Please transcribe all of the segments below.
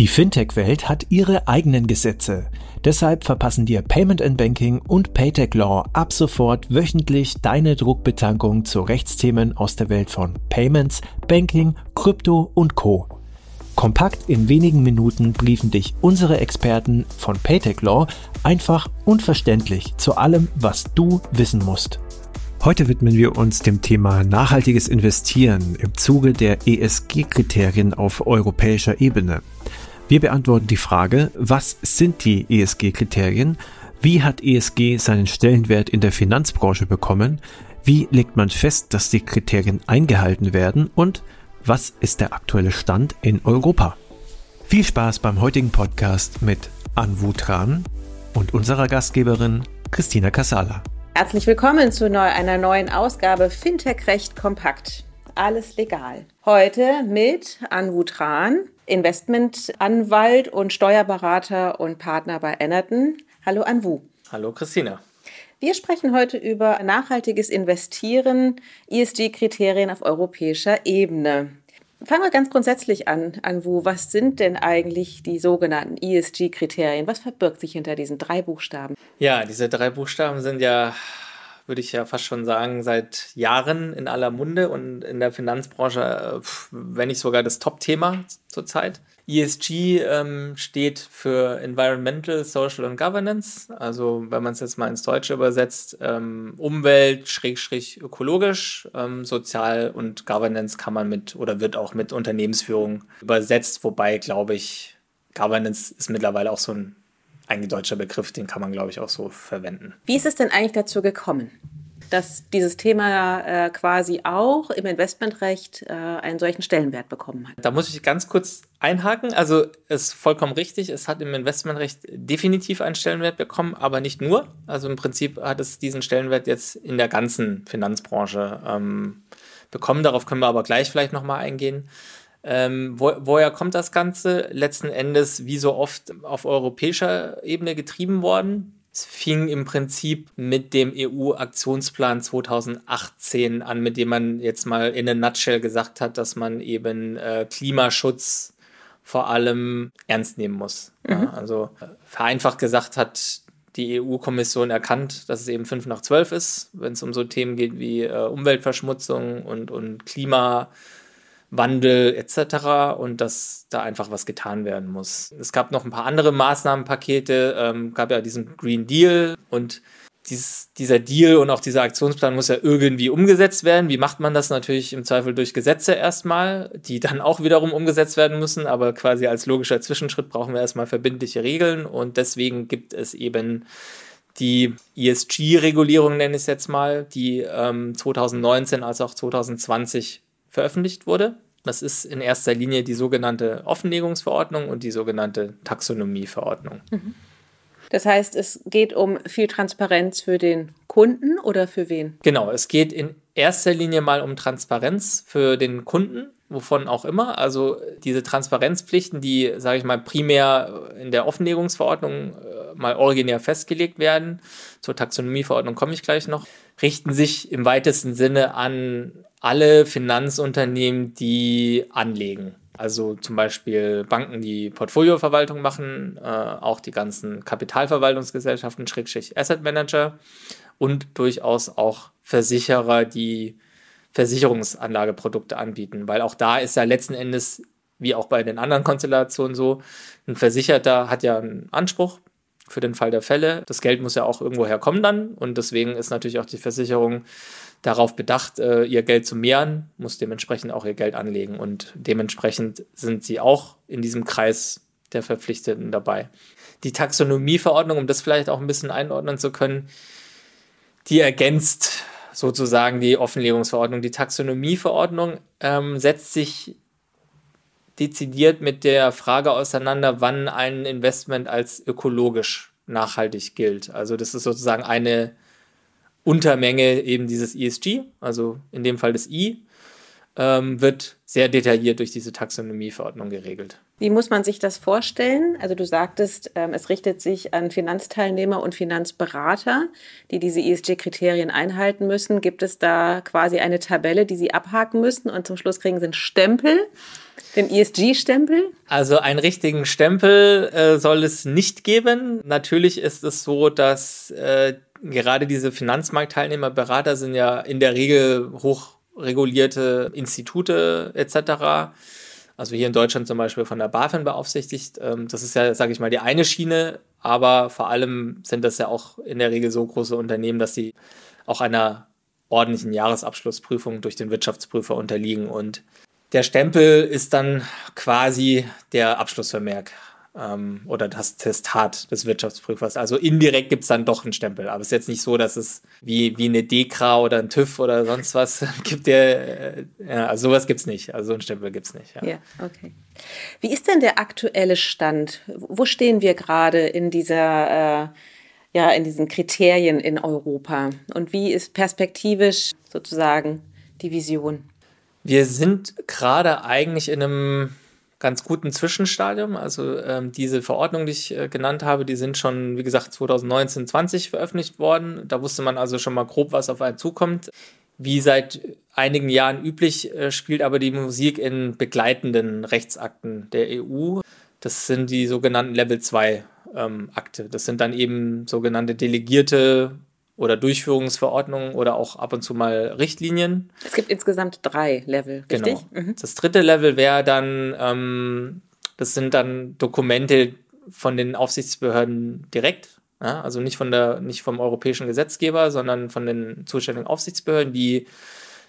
Die Fintech-Welt hat ihre eigenen Gesetze. Deshalb verpassen dir Payment and Banking und Paytech Law ab sofort wöchentlich deine Druckbetankung zu Rechtsthemen aus der Welt von Payments, Banking, Krypto und Co. Kompakt in wenigen Minuten briefen dich unsere Experten von Paytech Law einfach und verständlich zu allem, was du wissen musst. Heute widmen wir uns dem Thema nachhaltiges Investieren im Zuge der ESG-Kriterien auf europäischer Ebene. Wir beantworten die Frage, was sind die ESG-Kriterien? Wie hat ESG seinen Stellenwert in der Finanzbranche bekommen? Wie legt man fest, dass die Kriterien eingehalten werden? Und was ist der aktuelle Stand in Europa? Viel Spaß beim heutigen Podcast mit Anwu Tran und unserer Gastgeberin Christina Casala. Herzlich willkommen zu einer neuen Ausgabe Fintech Recht Kompakt. Alles legal. Heute mit Anwu Tran, Investmentanwalt und Steuerberater und Partner bei Enerton. Hallo Anwu. Hallo Christina. Wir sprechen heute über nachhaltiges Investieren, ESG-Kriterien auf europäischer Ebene. Fangen wir ganz grundsätzlich an, Anwu. Was sind denn eigentlich die sogenannten ESG-Kriterien? Was verbirgt sich hinter diesen drei Buchstaben? Ja, diese drei Buchstaben sind ja, würde ich ja fast schon sagen, seit Jahren in aller Munde und in der Finanzbranche, äh, wenn nicht sogar das Top-Thema zurzeit. ESG ähm, steht für Environmental, Social und Governance. Also wenn man es jetzt mal ins Deutsche übersetzt, ähm, Umwelt, Schrägstrich ökologisch, ähm, Sozial und Governance kann man mit oder wird auch mit Unternehmensführung übersetzt. Wobei, glaube ich, Governance ist mittlerweile auch so ein eingedeutscher Begriff, den kann man, glaube ich, auch so verwenden. Wie ist es denn eigentlich dazu gekommen? dass dieses Thema äh, quasi auch im Investmentrecht äh, einen solchen Stellenwert bekommen hat. Da muss ich ganz kurz einhaken. Also es ist vollkommen richtig, es hat im Investmentrecht definitiv einen Stellenwert bekommen, aber nicht nur. Also im Prinzip hat es diesen Stellenwert jetzt in der ganzen Finanzbranche ähm, bekommen. Darauf können wir aber gleich vielleicht nochmal eingehen. Ähm, wo, woher kommt das Ganze? Letzten Endes, wie so oft, auf europäischer Ebene getrieben worden. Es fing im Prinzip mit dem EU-Aktionsplan 2018 an, mit dem man jetzt mal in a nutshell gesagt hat, dass man eben äh, Klimaschutz vor allem ernst nehmen muss. Mhm. Ja, also äh, vereinfacht gesagt hat die EU-Kommission erkannt, dass es eben 5 nach 12 ist, wenn es um so Themen geht wie äh, Umweltverschmutzung und, und Klima. Wandel etc. und dass da einfach was getan werden muss. Es gab noch ein paar andere Maßnahmenpakete, ähm, gab ja diesen Green Deal und dies, dieser Deal und auch dieser Aktionsplan muss ja irgendwie umgesetzt werden. Wie macht man das natürlich im Zweifel durch Gesetze erstmal, die dann auch wiederum umgesetzt werden müssen, aber quasi als logischer Zwischenschritt brauchen wir erstmal verbindliche Regeln und deswegen gibt es eben die ESG-Regulierung, nenne ich es jetzt mal, die ähm, 2019 als auch 2020 veröffentlicht wurde. Das ist in erster Linie die sogenannte Offenlegungsverordnung und die sogenannte Taxonomieverordnung. Mhm. Das heißt, es geht um viel Transparenz für den Kunden oder für wen? Genau, es geht in erster Linie mal um Transparenz für den Kunden, wovon auch immer. Also diese Transparenzpflichten, die, sage ich mal, primär in der Offenlegungsverordnung äh, mal originär festgelegt werden, zur Taxonomieverordnung komme ich gleich noch, richten sich im weitesten Sinne an alle Finanzunternehmen, die anlegen. Also zum Beispiel Banken, die Portfolioverwaltung machen, äh, auch die ganzen Kapitalverwaltungsgesellschaften, Schrägstrich Asset Manager und durchaus auch Versicherer, die Versicherungsanlageprodukte anbieten, weil auch da ist ja letzten Endes, wie auch bei den anderen Konstellationen so, ein Versicherter hat ja einen Anspruch für den Fall der Fälle. Das Geld muss ja auch irgendwo herkommen dann und deswegen ist natürlich auch die Versicherung darauf bedacht, äh, ihr Geld zu mehren, muss dementsprechend auch ihr Geld anlegen und dementsprechend sind sie auch in diesem Kreis der Verpflichteten dabei. Die Taxonomieverordnung, um das vielleicht auch ein bisschen einordnen zu können, die ergänzt sozusagen die Offenlegungsverordnung. Die Taxonomieverordnung ähm, setzt sich dezidiert mit der Frage auseinander, wann ein Investment als ökologisch nachhaltig gilt. Also das ist sozusagen eine Untermenge eben dieses ESG, also in dem Fall das I. ähm, wird sehr detailliert durch diese Taxonomieverordnung geregelt. Wie muss man sich das vorstellen? Also du sagtest, ähm, es richtet sich an Finanzteilnehmer und Finanzberater, die diese ESG-Kriterien einhalten müssen. Gibt es da quasi eine Tabelle, die sie abhaken müssen und zum Schluss kriegen sie einen Stempel? Den ESG-Stempel? Also einen richtigen Stempel äh, soll es nicht geben. Natürlich ist es so, dass äh, gerade diese Finanzmarktteilnehmer, Berater sind ja in der Regel hochregulierte Institute etc. Also hier in Deutschland zum Beispiel von der BaFin beaufsichtigt. Ähm, das ist ja, sage ich mal, die eine Schiene, aber vor allem sind das ja auch in der Regel so große Unternehmen, dass sie auch einer ordentlichen Jahresabschlussprüfung durch den Wirtschaftsprüfer unterliegen. Und der Stempel ist dann quasi der Abschlussvermerk ähm, oder das Testat des Wirtschaftsprüfers. Also indirekt gibt es dann doch einen Stempel. Aber es ist jetzt nicht so, dass es wie, wie eine DEKRA oder ein TÜV oder sonst was gibt. Der, äh, ja, also sowas gibt es nicht. Also so einen Stempel gibt es nicht. Ja. ja, okay. Wie ist denn der aktuelle Stand? Wo stehen wir gerade in dieser... Äh ja, in diesen Kriterien in Europa? Und wie ist perspektivisch sozusagen die Vision? Wir sind gerade eigentlich in einem ganz guten Zwischenstadium. Also ähm, diese Verordnungen, die ich äh, genannt habe, die sind schon, wie gesagt, 2019, 20 veröffentlicht worden. Da wusste man also schon mal grob, was auf einen zukommt. Wie seit einigen Jahren üblich, äh, spielt aber die Musik in begleitenden Rechtsakten der EU. Das sind die sogenannten Level 2 ähm, Akte. Das sind dann eben sogenannte delegierte oder Durchführungsverordnungen oder auch ab und zu mal Richtlinien. Es gibt insgesamt drei Level, richtig? Genau. Mhm. Das dritte Level wäre dann, ähm, das sind dann Dokumente von den Aufsichtsbehörden direkt, ja, also nicht von der, nicht vom europäischen Gesetzgeber, sondern von den zuständigen Aufsichtsbehörden, die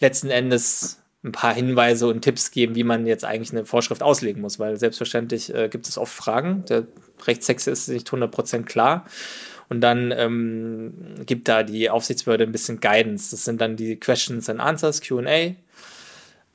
letzten Endes ein paar Hinweise und Tipps geben, wie man jetzt eigentlich eine Vorschrift auslegen muss, weil selbstverständlich äh, gibt es oft Fragen. Der Rechtstext ist nicht 100% klar. Und dann ähm, gibt da die Aufsichtsbehörde ein bisschen Guidance. Das sind dann die Questions and Answers, QA.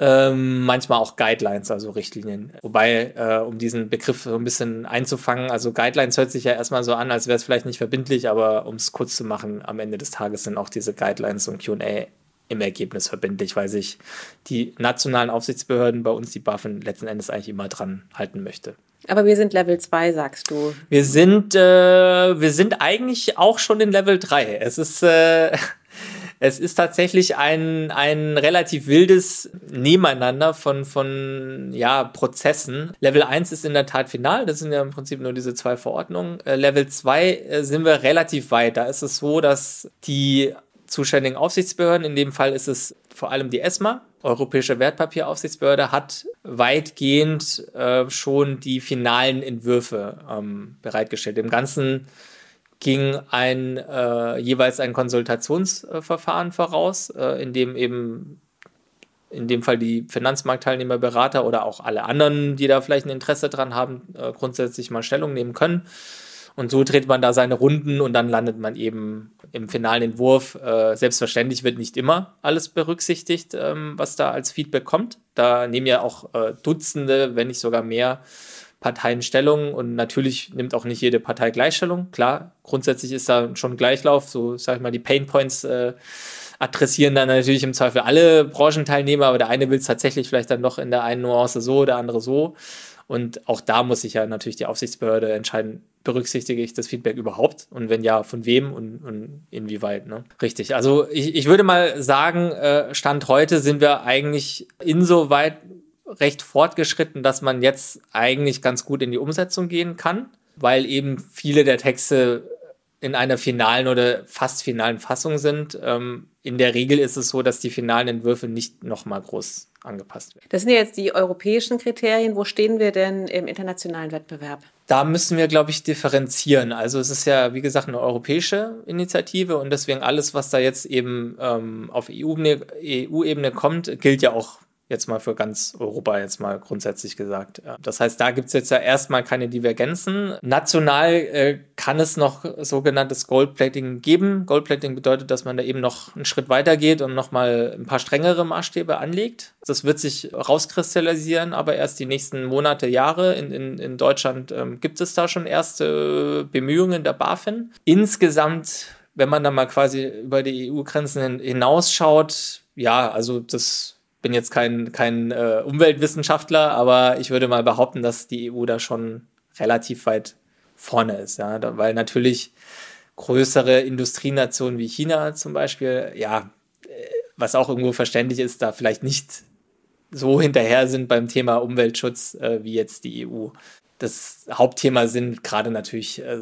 Ähm, manchmal auch Guidelines, also Richtlinien. Wobei, äh, um diesen Begriff so ein bisschen einzufangen, also Guidelines hört sich ja erstmal so an, als wäre es vielleicht nicht verbindlich, aber um es kurz zu machen, am Ende des Tages sind auch diese Guidelines und QA im Ergebnis verbindlich, weil sich die nationalen Aufsichtsbehörden bei uns, die BaFin, letzten Endes eigentlich immer dran halten möchte. Aber wir sind Level 2, sagst du. Wir sind, äh, wir sind eigentlich auch schon in Level 3. Es ist, äh, es ist tatsächlich ein, ein relativ wildes Nebeneinander von, von ja, Prozessen. Level 1 ist in der Tat final, das sind ja im Prinzip nur diese zwei Verordnungen. Äh, Level 2 äh, sind wir relativ weit. Da ist es so, dass die zuständigen Aufsichtsbehörden, in dem Fall ist es vor allem die ESMA, Europäische Wertpapieraufsichtsbehörde, hat weitgehend äh, schon die finalen Entwürfe ähm, bereitgestellt. Im Ganzen ging ein äh, jeweils ein Konsultationsverfahren voraus, äh, in dem eben in dem Fall die Finanzmarktteilnehmer, Berater oder auch alle anderen, die da vielleicht ein Interesse dran haben, äh, grundsätzlich mal Stellung nehmen können. Und so dreht man da seine Runden und dann landet man eben im finalen Entwurf. Äh, selbstverständlich wird nicht immer alles berücksichtigt, ähm, was da als Feedback kommt. Da nehmen ja auch äh, Dutzende, wenn nicht sogar mehr Parteien Stellung und natürlich nimmt auch nicht jede Partei Gleichstellung. Klar, grundsätzlich ist da schon Gleichlauf, so sag ich mal, die Pain Points äh, adressieren dann natürlich im Zweifel alle Branchenteilnehmer, aber der eine will es tatsächlich vielleicht dann doch in der einen Nuance so, der andere so. Und auch da muss sich ja natürlich die Aufsichtsbehörde entscheiden, berücksichtige ich das Feedback überhaupt? Und wenn ja, von wem und, und inwieweit? Ne? Richtig. Also ich, ich würde mal sagen, äh, Stand heute sind wir eigentlich insoweit recht fortgeschritten, dass man jetzt eigentlich ganz gut in die Umsetzung gehen kann, weil eben viele der Texte in einer finalen oder fast finalen Fassung sind. Ähm, in der Regel ist es so, dass die finalen Entwürfe nicht nochmal groß angepasst werden. Das sind ja jetzt die europäischen Kriterien. Wo stehen wir denn im internationalen Wettbewerb? Da müssen wir, glaube ich, differenzieren. Also es ist ja, wie gesagt, eine europäische Initiative und deswegen alles, was da jetzt eben ähm, auf EU-Ebene EU kommt, gilt ja auch Jetzt mal für ganz Europa, jetzt mal grundsätzlich gesagt. Das heißt, da gibt es jetzt ja erstmal keine Divergenzen. National äh, kann es noch sogenanntes Goldplating geben. Goldplating bedeutet, dass man da eben noch einen Schritt weiter geht und nochmal ein paar strengere Maßstäbe anlegt. Das wird sich rauskristallisieren, aber erst die nächsten Monate, Jahre. In, in, in Deutschland ähm, gibt es da schon erste Bemühungen der BaFin. Insgesamt, wenn man da mal quasi über die EU-Grenzen hinausschaut, ja, also das bin jetzt kein, kein äh, Umweltwissenschaftler, aber ich würde mal behaupten, dass die EU da schon relativ weit vorne ist, ja, da, weil natürlich größere Industrienationen wie China zum Beispiel, ja, äh, was auch irgendwo verständlich ist, da vielleicht nicht so hinterher sind beim Thema Umweltschutz äh, wie jetzt die EU das Hauptthema sind gerade natürlich äh,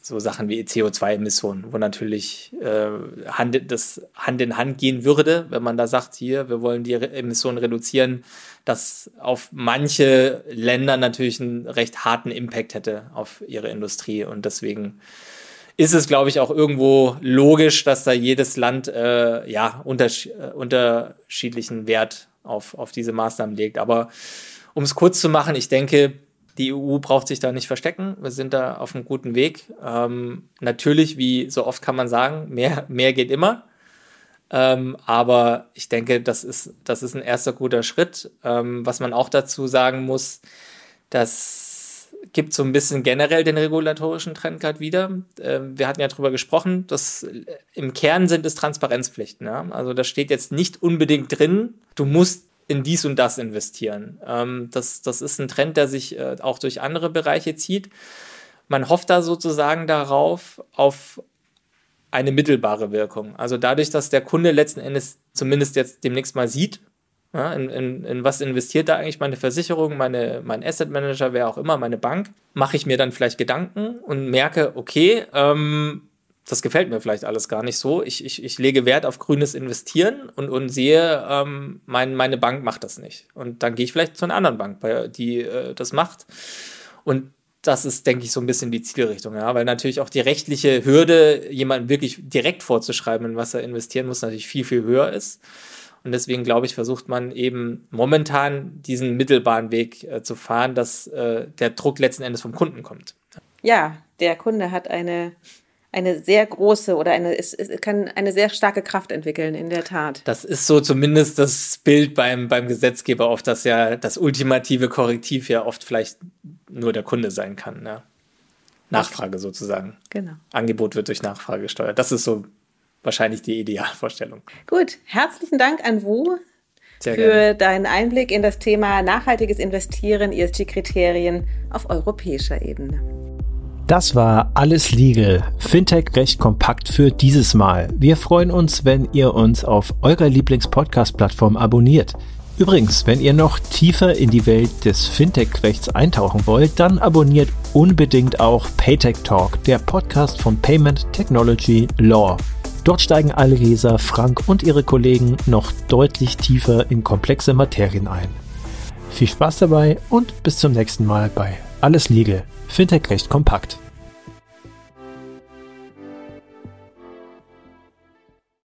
so Sachen wie CO2-Emissionen, wo natürlich äh, Hand, das Hand in Hand gehen würde, wenn man da sagt, hier, wir wollen die Re Emissionen reduzieren, dass auf manche Länder natürlich einen recht harten Impact hätte auf ihre Industrie. Und deswegen ist es, glaube ich, auch irgendwo logisch, dass da jedes Land äh, ja unterschied äh, unterschiedlichen Wert auf, auf diese Maßnahmen legt. Aber um es kurz zu machen, ich denke, die EU braucht sich da nicht verstecken. Wir sind da auf einem guten Weg. Ähm, natürlich, wie so oft kann man sagen, mehr, mehr geht immer. Ähm, aber ich denke, das ist, das ist ein erster guter Schritt. Ähm, was man auch dazu sagen muss, das gibt so ein bisschen generell den regulatorischen Trend gerade wieder. Ähm, wir hatten ja darüber gesprochen, dass im Kern sind es Transparenzpflichten. Ja? Also da steht jetzt nicht unbedingt drin, du musst in dies und das investieren. Ähm, das, das ist ein Trend, der sich äh, auch durch andere Bereiche zieht. Man hofft da sozusagen darauf, auf eine mittelbare Wirkung. Also dadurch, dass der Kunde letzten Endes zumindest jetzt demnächst mal sieht, ja, in, in, in, was investiert da eigentlich meine Versicherung, meine, mein Asset Manager, wer auch immer, meine Bank, mache ich mir dann vielleicht Gedanken und merke, okay, ähm, das gefällt mir vielleicht alles gar nicht so. Ich, ich, ich lege Wert auf grünes Investieren und, und sehe, ähm, mein, meine Bank macht das nicht. Und dann gehe ich vielleicht zu einer anderen Bank, die äh, das macht. Und das ist, denke ich, so ein bisschen die Zielrichtung, ja, weil natürlich auch die rechtliche Hürde, jemanden wirklich direkt vorzuschreiben, in was er investieren muss, natürlich viel, viel höher ist. Und deswegen, glaube ich, versucht man eben momentan diesen mittelbaren Weg äh, zu fahren, dass äh, der Druck letzten Endes vom Kunden kommt. Ja, der Kunde hat eine eine sehr große oder eine, es, es kann eine sehr starke Kraft entwickeln, in der Tat. Das ist so zumindest das Bild beim, beim Gesetzgeber oft, dass ja das ultimative Korrektiv ja oft vielleicht nur der Kunde sein kann. Ja. Nachfrage sozusagen. Genau. Angebot wird durch Nachfrage gesteuert. Das ist so wahrscheinlich die Idealvorstellung. Gut, herzlichen Dank an Wu Sehr für gerne. deinen Einblick in das Thema nachhaltiges Investieren, ESG-Kriterien auf europäischer Ebene. Das war alles legal. Fintech recht kompakt für dieses Mal. Wir freuen uns, wenn ihr uns auf eurer Lieblings-Podcast-Plattform abonniert. Übrigens, wenn ihr noch tiefer in die Welt des Fintech-Rechts eintauchen wollt, dann abonniert unbedingt auch Paytech Talk, der Podcast von Payment Technology Law. Dort steigen Alresa, Frank und ihre Kollegen noch deutlich tiefer in komplexe Materien ein. Viel Spaß dabei und bis zum nächsten Mal bei Alles Legal. Fintech recht kompakt.